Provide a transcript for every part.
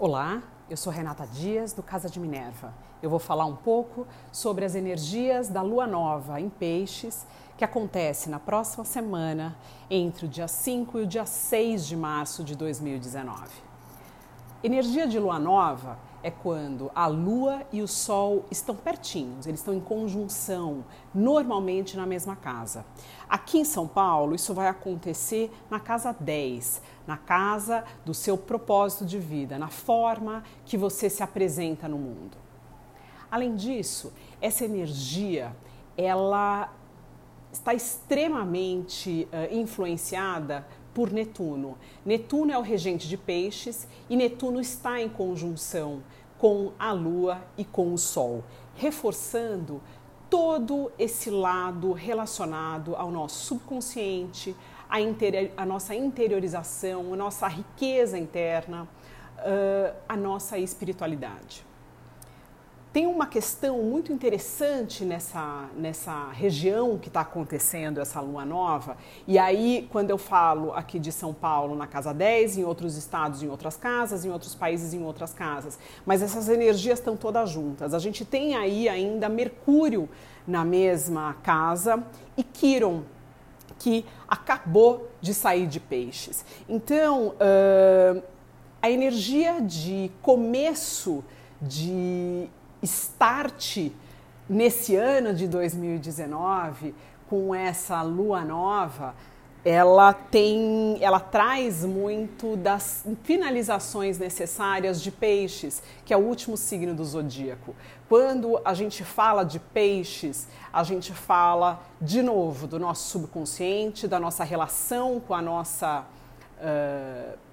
Olá, eu sou Renata Dias do Casa de Minerva. Eu vou falar um pouco sobre as energias da lua nova em Peixes, que acontece na próxima semana, entre o dia 5 e o dia 6 de março de 2019. Energia de lua nova é quando a lua e o sol estão pertinhos, eles estão em conjunção, normalmente na mesma casa. Aqui em São Paulo, isso vai acontecer na casa 10, na casa do seu propósito de vida, na forma que você se apresenta no mundo. Além disso, essa energia, ela está extremamente uh, influenciada por Netuno. Netuno é o regente de peixes e Netuno está em conjunção com a Lua e com o Sol, reforçando todo esse lado relacionado ao nosso subconsciente, a, inter... a nossa interiorização, a nossa riqueza interna, uh, a nossa espiritualidade. Tem uma questão muito interessante nessa, nessa região que está acontecendo essa lua nova. E aí, quando eu falo aqui de São Paulo na casa 10, em outros estados em outras casas, em outros países em outras casas. Mas essas energias estão todas juntas. A gente tem aí ainda Mercúrio na mesma casa e Quiron, que acabou de sair de peixes. Então, uh, a energia de começo de start nesse ano de 2019 com essa lua nova, ela tem, ela traz muito das finalizações necessárias de peixes, que é o último signo do zodíaco. Quando a gente fala de peixes, a gente fala de novo do nosso subconsciente, da nossa relação com a nossa uh,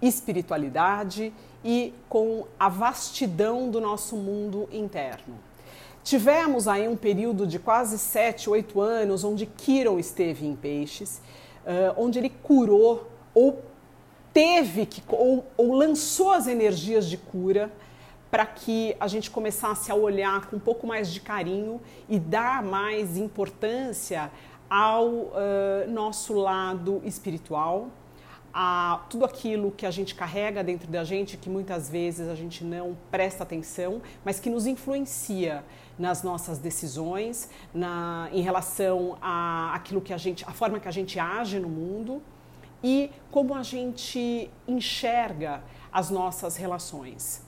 espiritualidade e com a vastidão do nosso mundo interno. Tivemos aí um período de quase 7, 8 anos onde Kiron esteve em peixes, uh, onde ele curou ou teve que, ou, ou lançou as energias de cura para que a gente começasse a olhar com um pouco mais de carinho e dar mais importância ao uh, nosso lado espiritual, a tudo aquilo que a gente carrega dentro da gente, que muitas vezes a gente não presta atenção, mas que nos influencia nas nossas decisões, na, em relação a aquilo que a gente, a forma que a gente age no mundo e como a gente enxerga as nossas relações.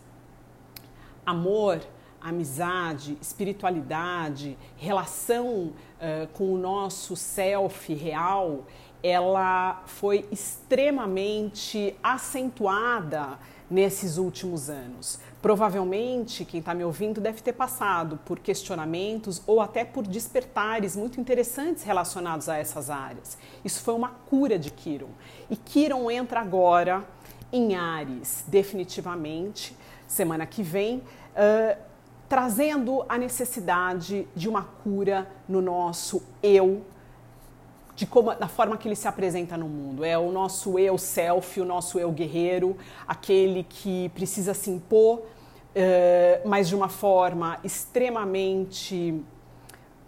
Amor, amizade, espiritualidade, relação uh, com o nosso self real, ela foi extremamente acentuada nesses últimos anos. Provavelmente quem está me ouvindo deve ter passado por questionamentos ou até por despertares muito interessantes relacionados a essas áreas. Isso foi uma cura de Kiron. E Kiron entra agora em Ares, definitivamente, semana que vem. Uh, trazendo a necessidade de uma cura no nosso eu de como, da forma que ele se apresenta no mundo. É o nosso eu self, o nosso eu guerreiro, aquele que precisa se impor, uh, mas de uma forma extremamente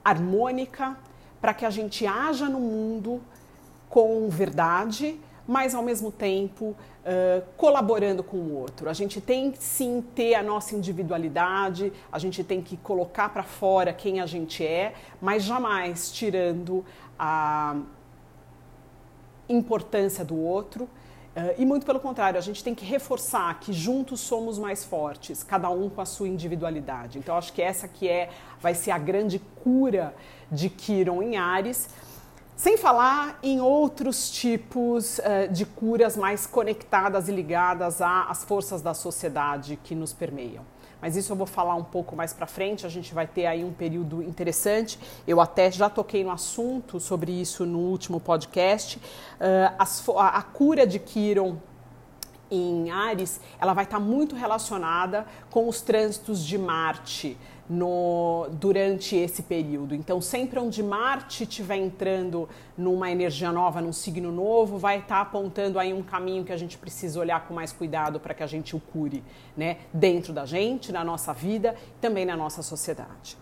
harmônica, para que a gente haja no mundo com verdade, mas ao mesmo tempo uh, colaborando com o outro. A gente tem sim ter a nossa individualidade, a gente tem que colocar para fora quem a gente é, mas jamais tirando a importância do outro. Uh, e muito pelo contrário, a gente tem que reforçar que juntos somos mais fortes, cada um com a sua individualidade. Então acho que essa que é vai ser a grande cura de Kiron em Ares, sem falar em outros tipos uh, de curas mais conectadas e ligadas às forças da sociedade que nos permeiam mas isso eu vou falar um pouco mais para frente. A gente vai ter aí um período interessante. Eu até já toquei no assunto sobre isso no último podcast. Uh, as, a, a cura de Kiron em Ares, ela vai estar muito relacionada com os trânsitos de Marte no, durante esse período. Então, sempre onde Marte estiver entrando numa energia nova, num signo novo, vai estar apontando aí um caminho que a gente precisa olhar com mais cuidado para que a gente o cure, né? Dentro da gente, na nossa vida, também na nossa sociedade.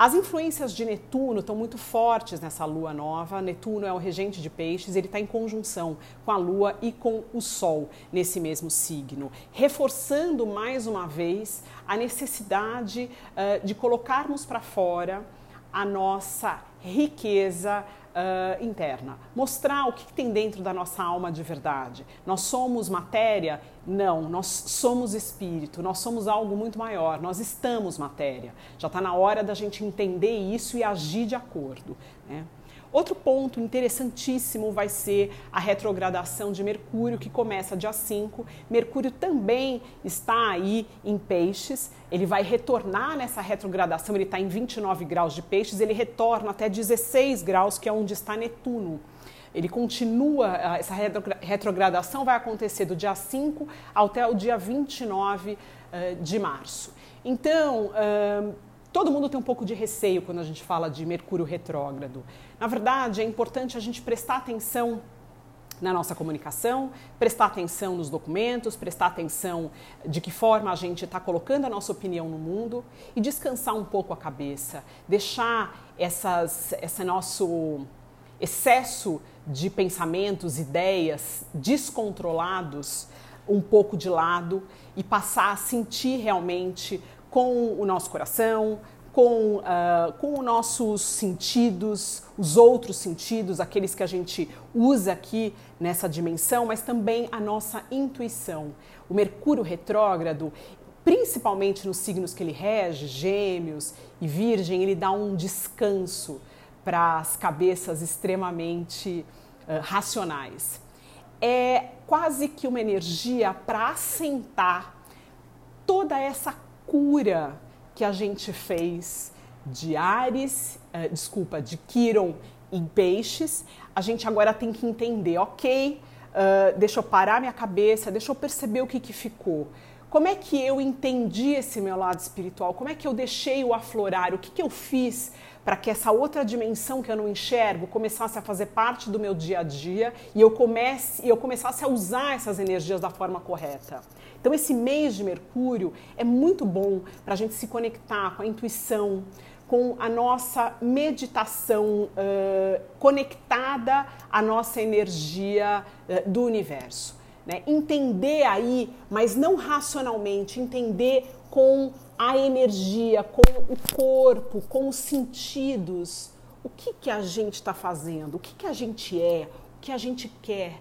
As influências de Netuno estão muito fortes nessa lua nova. Netuno é o regente de peixes, ele está em conjunção com a lua e com o sol nesse mesmo signo, reforçando mais uma vez a necessidade uh, de colocarmos para fora a nossa riqueza uh, interna. Mostrar o que, tem dentro da nossa alma de verdade. Nós somos matéria? Não, nós somos espírito, nós somos algo muito maior, nós estamos matéria. Já está na hora da gente entender isso e agir de acordo. Né? Outro ponto interessantíssimo vai ser a retrogradação de Mercúrio, que começa dia 5. Mercúrio também está aí em peixes, ele vai retornar nessa retrogradação, ele está em 29 graus de peixes, ele retorna até 16 graus, que é onde está Netuno. Ele continua, essa retrogradação vai acontecer do dia 5 até o dia 29 eh, de março. Então, todo mundo tem um pouco de receio quando a gente fala de Mercúrio retrógrado. Na verdade, é importante a gente prestar atenção na nossa comunicação, prestar atenção nos documentos, prestar atenção de que forma a gente está colocando a nossa opinião no mundo e descansar um pouco a cabeça, deixar essas, esse nosso excesso de pensamentos, ideias descontrolados um pouco de lado e passar a sentir realmente com o nosso coração, com, uh, com os nossos sentidos, os outros sentidos, aqueles que a gente usa aqui nessa dimensão, mas também a nossa intuição. O Mercúrio retrógrado, principalmente nos signos que ele rege, Gêmeos e Virgem, ele dá um descanso para as cabeças extremamente uh, racionais. É quase que uma energia para assentar toda essa cura que a gente fez de Ares, uh, desculpa, de Quiron em peixes, a gente agora tem que entender, ok, uh, deixa eu parar minha cabeça, deixa eu perceber o que, que ficou. Como é que eu entendi esse meu lado espiritual? Como é que eu deixei o aflorar? O que, que eu fiz para que essa outra dimensão que eu não enxergo começasse a fazer parte do meu dia a dia e eu comece eu começasse a usar essas energias da forma correta? Então, esse mês de Mercúrio é muito bom para a gente se conectar com a intuição, com a nossa meditação uh, conectada à nossa energia uh, do universo. Né? Entender aí, mas não racionalmente, entender com a energia, com o corpo, com os sentidos. O que, que a gente está fazendo? O que, que a gente é? O que a gente quer?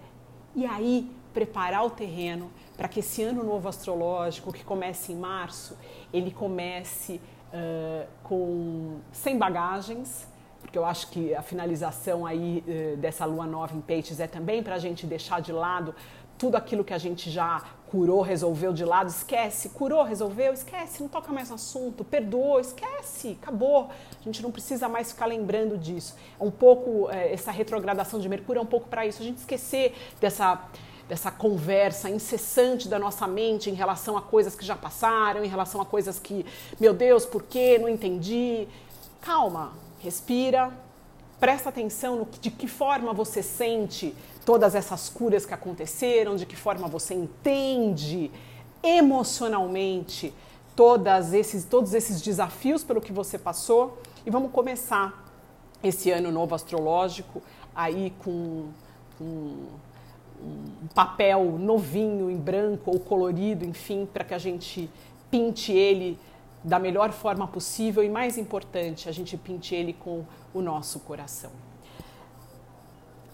E aí, preparar o terreno para que esse ano novo astrológico, que comece em março, ele comece uh, com sem bagagens, porque eu acho que a finalização aí dessa lua nova em peixes é também para a gente deixar de lado tudo aquilo que a gente já curou, resolveu de lado, esquece, curou, resolveu, esquece, não toca mais no assunto, perdoou, esquece, acabou. A gente não precisa mais ficar lembrando disso. É um pouco, é, essa retrogradação de Mercúrio é um pouco para isso, a gente esquecer dessa dessa conversa incessante da nossa mente em relação a coisas que já passaram, em relação a coisas que, meu Deus, por quê? Não entendi. Calma, respira, presta atenção no de que forma você sente todas essas curas que aconteceram, de que forma você entende emocionalmente todas esses, todos esses desafios pelo que você passou e vamos começar esse ano novo astrológico aí com, com um papel novinho, em branco ou colorido, enfim, para que a gente pinte ele da melhor forma possível e, mais importante, a gente pinte ele com o nosso coração.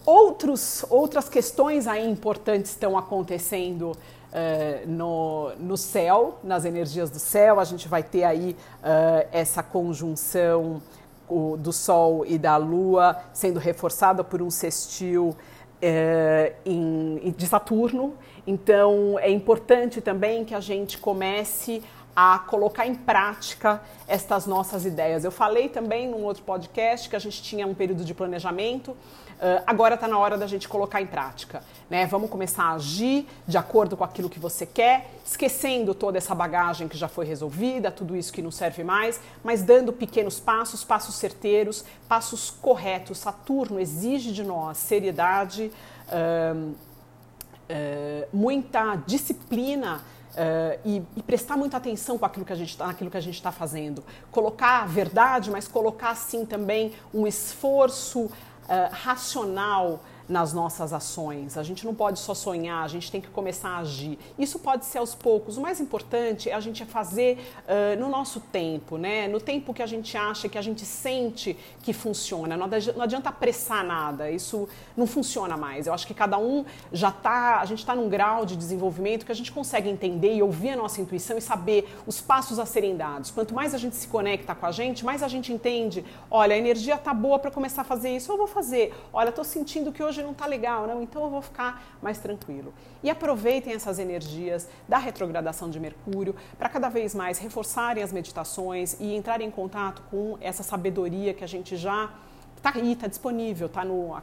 Outros, outras questões aí importantes estão acontecendo uh, no, no céu, nas energias do céu. A gente vai ter aí uh, essa conjunção o, do Sol e da Lua sendo reforçada por um sextil é, em, de Saturno. Então, é importante também que a gente comece a colocar em prática estas nossas ideias. Eu falei também num outro podcast que a gente tinha um período de planejamento Uh, agora está na hora da gente colocar em prática. Né? Vamos começar a agir de acordo com aquilo que você quer, esquecendo toda essa bagagem que já foi resolvida, tudo isso que não serve mais, mas dando pequenos passos, passos certeiros, passos corretos. Saturno exige de nós seriedade, uh, uh, muita disciplina Uh, e, e, prestar muita atenção com aquilo que a gente, tá, naquilo que a gente está fazendo. Colocar a verdade, mas colocar sim também um esforço uh, racional nas nossas ações. A gente não pode só sonhar, a gente tem que começar a agir. Isso pode ser aos poucos. O mais importante é a gente fazer uh, no nosso tempo, né? No tempo que a gente acha, que a gente sente que funciona. Não adianta, apressar nada. Isso não funciona mais. Eu acho que cada um já está, a gente está num grau de desenvolvimento que a gente consegue entender e ouvir a nossa intuição e saber os passos a serem dados. Quanto mais a gente se conecta com a gente, mais a gente entende. Olha, a energia tá boa para começar a fazer isso. Eu vou fazer. Olha, estou sentindo que hoje hoje não está legal, não, então eu vou ficar mais tranquilo. E aproveitem essas energias da retrogradação de Mercúrio para cada vez mais reforçarem as meditações e entrarem em contato com essa sabedoria que a gente já está aí, está disponível, está no,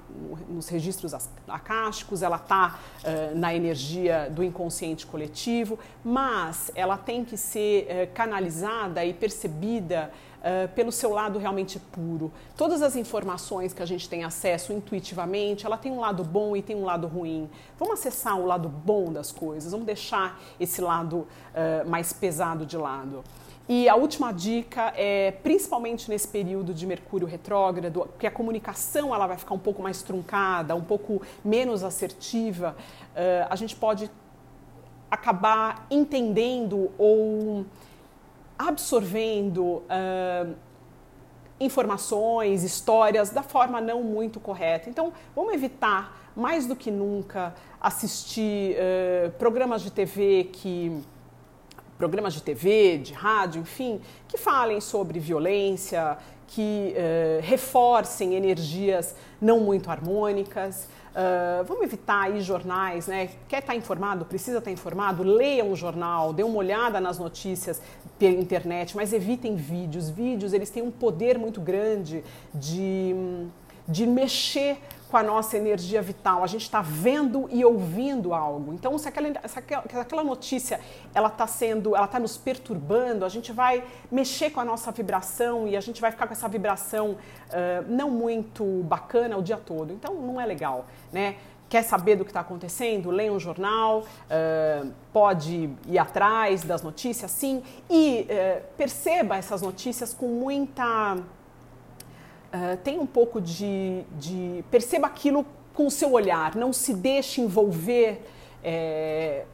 nos registros acásticos, ela está uh, na energia do inconsciente coletivo, mas ela tem que ser uh, canalizada e percebida uh, pelo seu lado realmente puro. Todas as informações que a gente tem acesso intuitivamente, ela tem um lado bom e tem um lado ruim. Vamos acessar o lado bom das coisas, vamos deixar esse lado uh, mais pesado de lado. E a última dica é, principalmente nesse período de Mercúrio retrógrado, que a comunicação ela vai ficar um pouco mais truncada, um pouco menos assertiva, uh, a gente pode acabar entendendo ou absorvendo uh, informações, histórias da forma não muito correta. Então, vamos evitar mais do que nunca assistir uh, programas de TV que programas de TV, de rádio, enfim, que falem sobre violência, que uh, reforcem energias não muito harmônicas. Uh, vamos evitar aí jornais, né? Quer estar informado, precisa estar informado, leia um jornal, dê uma olhada nas notícias pela internet, mas evitem vídeos. Vídeos, eles têm um poder muito grande de, de mexer com a nossa energia vital. A gente está vendo e ouvindo algo. Então, se aquela, se aquela, notícia ela está sendo, ela está nos perturbando, a gente vai mexer com a nossa vibração e a gente vai ficar com essa vibração uh, não muito bacana o dia todo. Então, não é legal, né? Quer saber do que está acontecendo? Leia um jornal, uh, pode ir atrás das notícias, sim, e uh, perceba essas notícias com muita uh, tenha um pouco de, de, Perceba aquilo com o seu olhar, não se deixe envolver é,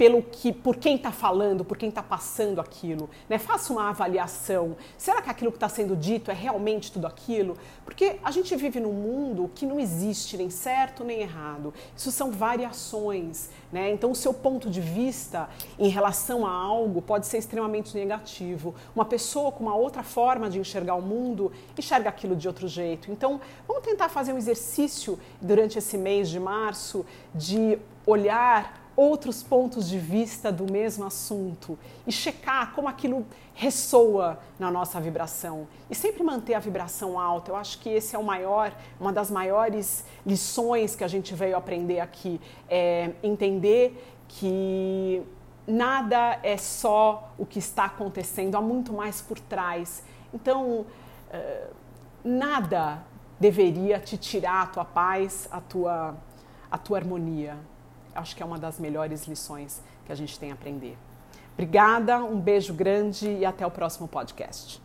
pelo que, por quem está falando, por quem está passando aquilo. Né? Faça uma avaliação. Será que aquilo que está sendo dito é realmente tudo aquilo? Porque a gente vive num mundo que não existe nem certo nem errado. Isso são variações. Né? Então, o seu ponto de vista em relação a algo pode ser extremamente negativo. Uma pessoa com uma outra forma de enxergar o mundo enxerga aquilo de outro jeito. Então, vamos tentar fazer um exercício durante esse mês de março de olhar outros pontos de vista do mesmo assunto e checar como aquilo ressoa na nossa vibração e sempre manter a vibração alta. Eu acho que esse é o maior, uma das maiores lições que a gente veio aprender aqui, é entender que nada é só o que está acontecendo, há muito mais por trás. Então, eh, nada deveria te tirar a tua paz, a tua, a tua harmonia acho que é uma das melhores lições que a gente tem a aprender. Obrigada, um beijo grande e até o próximo podcast.